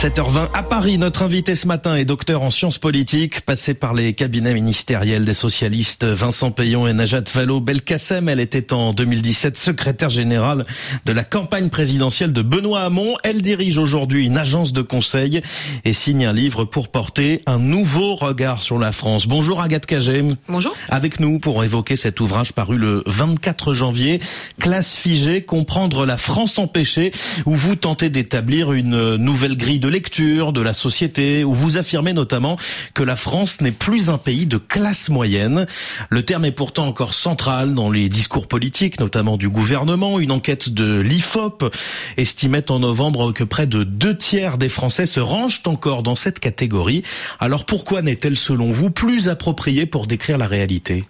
7h20 à Paris, notre invité ce matin est docteur en sciences politiques, passé par les cabinets ministériels des socialistes Vincent Payon et Najat Vallaud-Belkacem. Elle était en 2017 secrétaire générale de la campagne présidentielle de Benoît Hamon. Elle dirige aujourd'hui une agence de conseil et signe un livre pour porter un nouveau regard sur la France. Bonjour Agathe Cagem. Bonjour. Avec nous pour évoquer cet ouvrage paru le 24 janvier, Classe figée, comprendre la France empêchée, où vous tentez d'établir une nouvelle grille de lecture de la société, où vous affirmez notamment que la France n'est plus un pays de classe moyenne. Le terme est pourtant encore central dans les discours politiques, notamment du gouvernement. Une enquête de l'IFOP estimait en novembre que près de deux tiers des Français se rangent encore dans cette catégorie. Alors pourquoi n'est-elle selon vous plus appropriée pour décrire la réalité?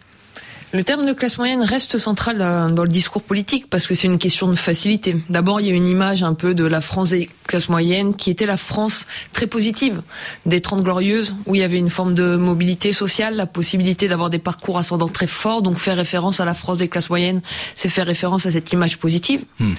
Le terme de classe moyenne reste central dans le discours politique parce que c'est une question de facilité. D'abord, il y a une image un peu de la France des classes moyennes qui était la France très positive des Trente Glorieuses où il y avait une forme de mobilité sociale, la possibilité d'avoir des parcours ascendants très forts. Donc faire référence à la France des classes moyennes, c'est faire référence à cette image positive. Hmm.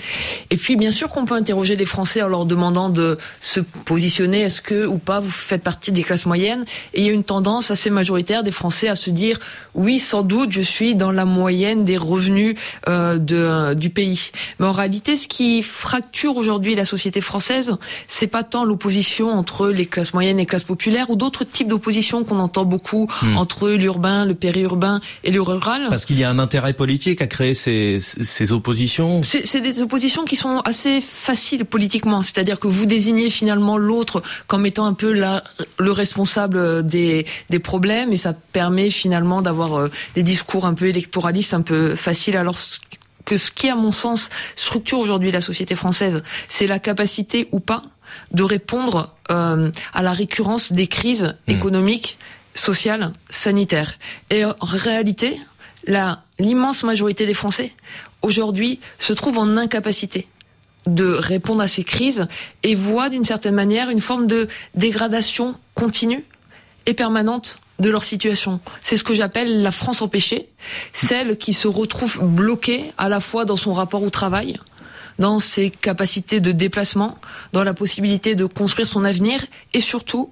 Et puis, bien sûr qu'on peut interroger les Français en leur demandant de se positionner. Est-ce que ou pas vous faites partie des classes moyennes? Et il y a une tendance assez majoritaire des Français à se dire oui, sans doute, je suis dans la moyenne des revenus euh, de, du pays. Mais en réalité, ce qui fracture aujourd'hui la société française, c'est pas tant l'opposition entre les classes moyennes et les classes populaires ou d'autres types d'opposition qu'on entend beaucoup hmm. entre l'urbain, le périurbain et le rural? Parce qu'il y a un intérêt politique à créer ces, ces oppositions. C'est des oppositions qui sont assez faciles politiquement, c'est-à-dire que vous désignez finalement l'autre comme étant un peu la, le responsable des, des problèmes et ça permet finalement d'avoir euh, des discours un peu électoraliste, un peu facile. Alors que ce qui, à mon sens, structure aujourd'hui la société française, c'est la capacité ou pas de répondre euh, à la récurrence des crises mmh. économiques, sociales, sanitaires. Et en réalité, l'immense majorité des Français aujourd'hui se trouve en incapacité de répondre à ces crises et voit d'une certaine manière une forme de dégradation continue et permanente de leur situation. C'est ce que j'appelle la France empêchée, celle qui se retrouve bloquée à la fois dans son rapport au travail, dans ses capacités de déplacement, dans la possibilité de construire son avenir et surtout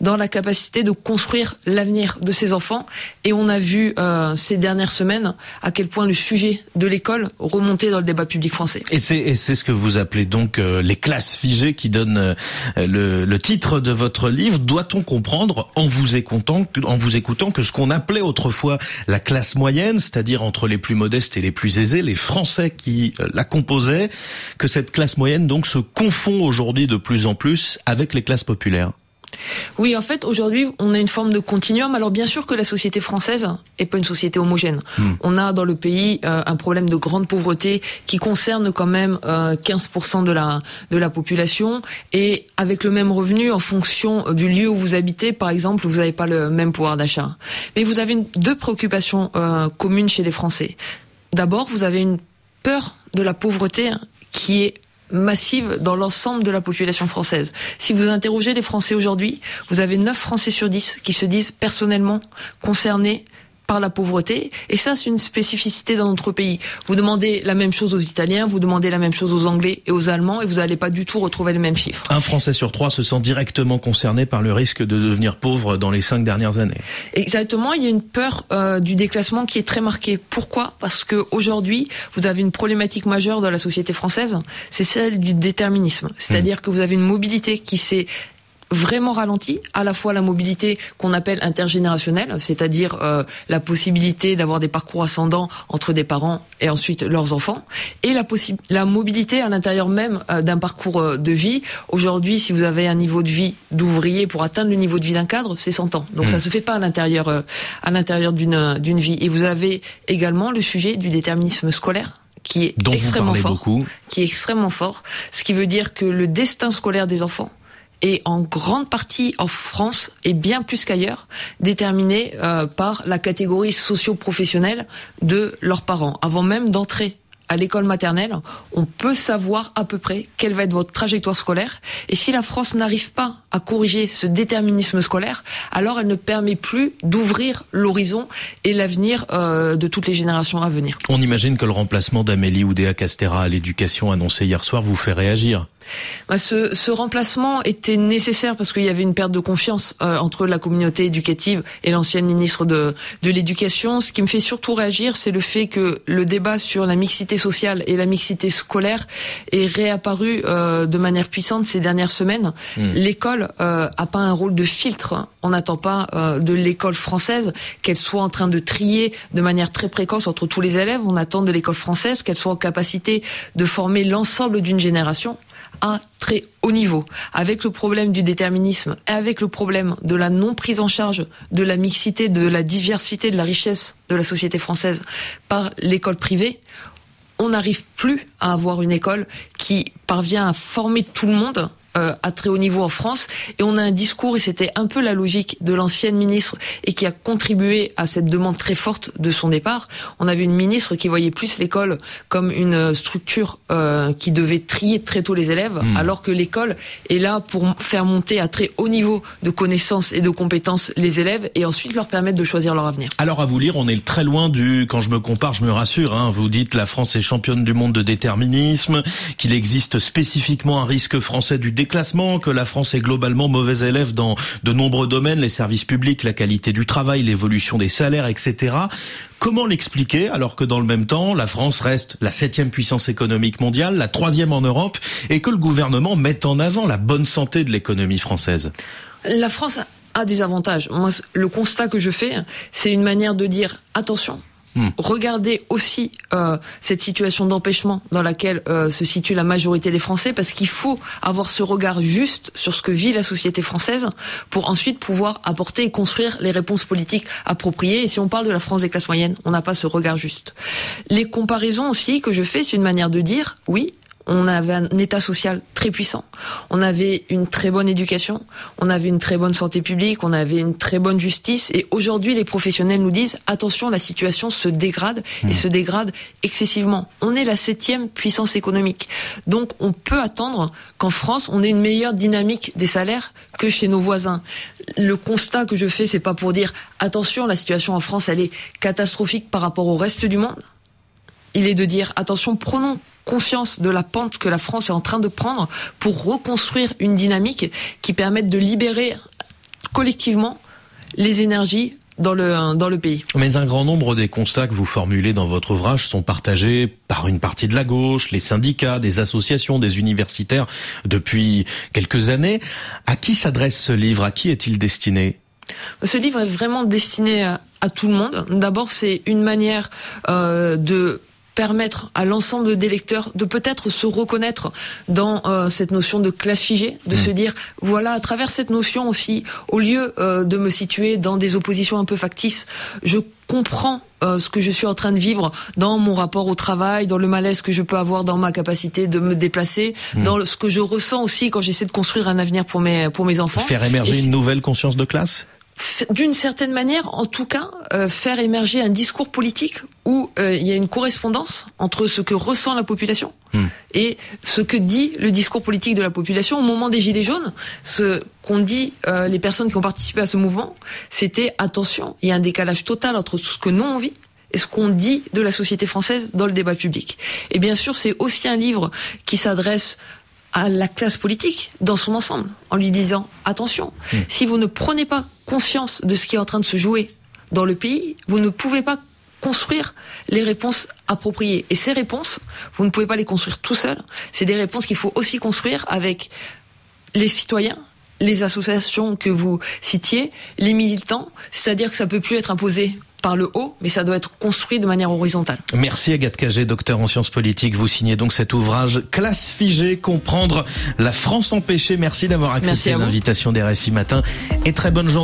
dans la capacité de construire l'avenir de ses enfants. Et on a vu euh, ces dernières semaines à quel point le sujet de l'école remontait dans le débat public français. Et c'est ce que vous appelez donc euh, les classes figées qui donnent euh, le, le, titre de votre livre. Doit-on comprendre en vous écoutant, en vous écoutant que ce qu'on appelait autrefois la classe moyenne, c'est-à-dire entre les plus modestes et les plus aisés, les Français qui la composaient, que cette classe moyenne donc se confond aujourd'hui de plus en plus avec les classes populaires? Oui, en fait, aujourd'hui, on a une forme de continuum. Alors, bien sûr que la société française est pas une société homogène. Hmm. On a dans le pays euh, un problème de grande pauvreté qui concerne quand même 15% euh, de la de la population et avec le même revenu en fonction du lieu où vous habitez, par exemple, vous n'avez pas le même pouvoir d'achat. Mais vous avez deux préoccupations euh, communes chez les Français. D'abord, vous avez une peur de la pauvreté qui est massive dans l'ensemble de la population française. Si vous interrogez les Français aujourd'hui, vous avez 9 Français sur 10 qui se disent personnellement concernés par la pauvreté. Et ça, c'est une spécificité dans notre pays. Vous demandez la même chose aux Italiens, vous demandez la même chose aux Anglais et aux Allemands, et vous n'allez pas du tout retrouver les mêmes chiffres. Un Français sur trois se sent directement concerné par le risque de devenir pauvre dans les cinq dernières années. Exactement, il y a une peur euh, du déclassement qui est très marquée. Pourquoi? Parce que aujourd'hui, vous avez une problématique majeure dans la société française, c'est celle du déterminisme. C'est-à-dire mmh. que vous avez une mobilité qui s'est vraiment ralenti, à la fois la mobilité qu'on appelle intergénérationnelle, c'est-à-dire euh, la possibilité d'avoir des parcours ascendants entre des parents et ensuite leurs enfants, et la, la mobilité à l'intérieur même euh, d'un parcours euh, de vie. Aujourd'hui, si vous avez un niveau de vie d'ouvrier pour atteindre le niveau de vie d'un cadre, c'est 100 ans. Donc ça mmh. se fait pas à l'intérieur à l'intérieur d'une d'une vie. Et vous avez également le sujet du déterminisme scolaire qui est extrêmement fort, qui est extrêmement fort, ce qui veut dire que le destin scolaire des enfants et en grande partie en France et bien plus qu'ailleurs déterminé euh, par la catégorie socio-professionnelle de leurs parents. Avant même d'entrer à l'école maternelle, on peut savoir à peu près quelle va être votre trajectoire scolaire. Et si la France n'arrive pas à corriger ce déterminisme scolaire, alors elle ne permet plus d'ouvrir l'horizon et l'avenir euh, de toutes les générations à venir. On imagine que le remplacement d'Amélie Oudéa Castera à l'éducation annoncé hier soir vous fait réagir. Bah, ce, ce, remplacement était nécessaire parce qu'il y avait une perte de confiance euh, entre la communauté éducative et l'ancienne ministre de, de l'Éducation. Ce qui me fait surtout réagir, c'est le fait que le débat sur la mixité sociale et la mixité scolaire est réapparu euh, de manière puissante ces dernières semaines. Hmm. L'école euh, a pas un rôle de filtre. Hein. On n'attend pas euh, de l'école française qu'elle soit en train de trier de manière très précoce entre tous les élèves. On attend de l'école française qu'elle soit en capacité de former l'ensemble d'une génération à très haut niveau, avec le problème du déterminisme et avec le problème de la non prise en charge de la mixité, de la diversité, de la richesse de la société française par l'école privée, on n'arrive plus à avoir une école qui parvient à former tout le monde euh, à très haut niveau en France et on a un discours et c'était un peu la logique de l'ancienne ministre et qui a contribué à cette demande très forte de son départ. On avait une ministre qui voyait plus l'école comme une structure euh, qui devait trier très tôt les élèves hmm. alors que l'école est là pour faire monter à très haut niveau de connaissances et de compétences les élèves et ensuite leur permettre de choisir leur avenir. Alors à vous lire, on est très loin du quand je me compare, je me rassure hein, vous dites la France est championne du monde de déterminisme, qu'il existe spécifiquement un risque français du déclassement, que la France est globalement mauvais élève dans de nombreux domaines, les services publics, la qualité du travail, l'évolution des salaires, etc. Comment l'expliquer alors que dans le même temps, la France reste la septième puissance économique mondiale, la troisième en Europe, et que le gouvernement met en avant la bonne santé de l'économie française? La France a des avantages. Moi, le constat que je fais, c'est une manière de dire attention, Hmm. Regardez aussi euh, cette situation d'empêchement dans laquelle euh, se situe la majorité des Français, parce qu'il faut avoir ce regard juste sur ce que vit la société française pour ensuite pouvoir apporter et construire les réponses politiques appropriées. Et si on parle de la France des classes moyennes, on n'a pas ce regard juste. Les comparaisons aussi que je fais, c'est une manière de dire, oui, on avait un état social très puissant, on avait une très bonne éducation, on avait une très bonne santé publique, on avait une très bonne justice, et aujourd'hui les professionnels nous disent attention, la situation se dégrade et hmm. se dégrade excessivement. On est la septième puissance économique, donc on peut attendre qu'en France on ait une meilleure dynamique des salaires que chez nos voisins. Le constat que je fais, c'est pas pour dire attention, la situation en France elle est catastrophique par rapport au reste du monde. Il est de dire attention, prenons conscience de la pente que la France est en train de prendre pour reconstruire une dynamique qui permette de libérer collectivement les énergies dans le, dans le pays. Mais un grand nombre des constats que vous formulez dans votre ouvrage sont partagés par une partie de la gauche, les syndicats, des associations, des universitaires depuis quelques années. À qui s'adresse ce livre? À qui est-il destiné? Ce livre est vraiment destiné à, tout le monde. D'abord, c'est une manière euh, de permettre à l'ensemble des lecteurs de peut-être se reconnaître dans euh, cette notion de classe figée, de hmm. se dire voilà à travers cette notion aussi, au lieu euh, de me situer dans des oppositions un peu factices, je comprends euh, ce que je suis en train de vivre dans mon rapport au travail, dans le malaise que je peux avoir dans ma capacité de me déplacer, hmm. dans ce que je ressens aussi quand j'essaie de construire un avenir pour mes pour mes enfants. Faire émerger une nouvelle conscience de classe? D'une certaine manière, en tout cas, euh, faire émerger un discours politique où euh, il y a une correspondance entre ce que ressent la population hmm. et ce que dit le discours politique de la population au moment des Gilets jaunes. Ce qu'ont dit euh, les personnes qui ont participé à ce mouvement, c'était attention, il y a un décalage total entre tout ce que nous on vit et ce qu'on dit de la société française dans le débat public. Et bien sûr, c'est aussi un livre qui s'adresse à la classe politique dans son ensemble, en lui disant attention, hmm. si vous ne prenez pas conscience de ce qui est en train de se jouer dans le pays, vous ne pouvez pas construire les réponses appropriées. Et ces réponses, vous ne pouvez pas les construire tout seul. C'est des réponses qu'il faut aussi construire avec les citoyens, les associations que vous citiez, les militants. C'est-à-dire que ça peut plus être imposé par le haut, mais ça doit être construit de manière horizontale. Merci Agathe Cagé, docteur en sciences politiques. Vous signez donc cet ouvrage Classe figée, comprendre la France empêchée. Merci d'avoir accepté l'invitation des RFI Matin et très bonne journée.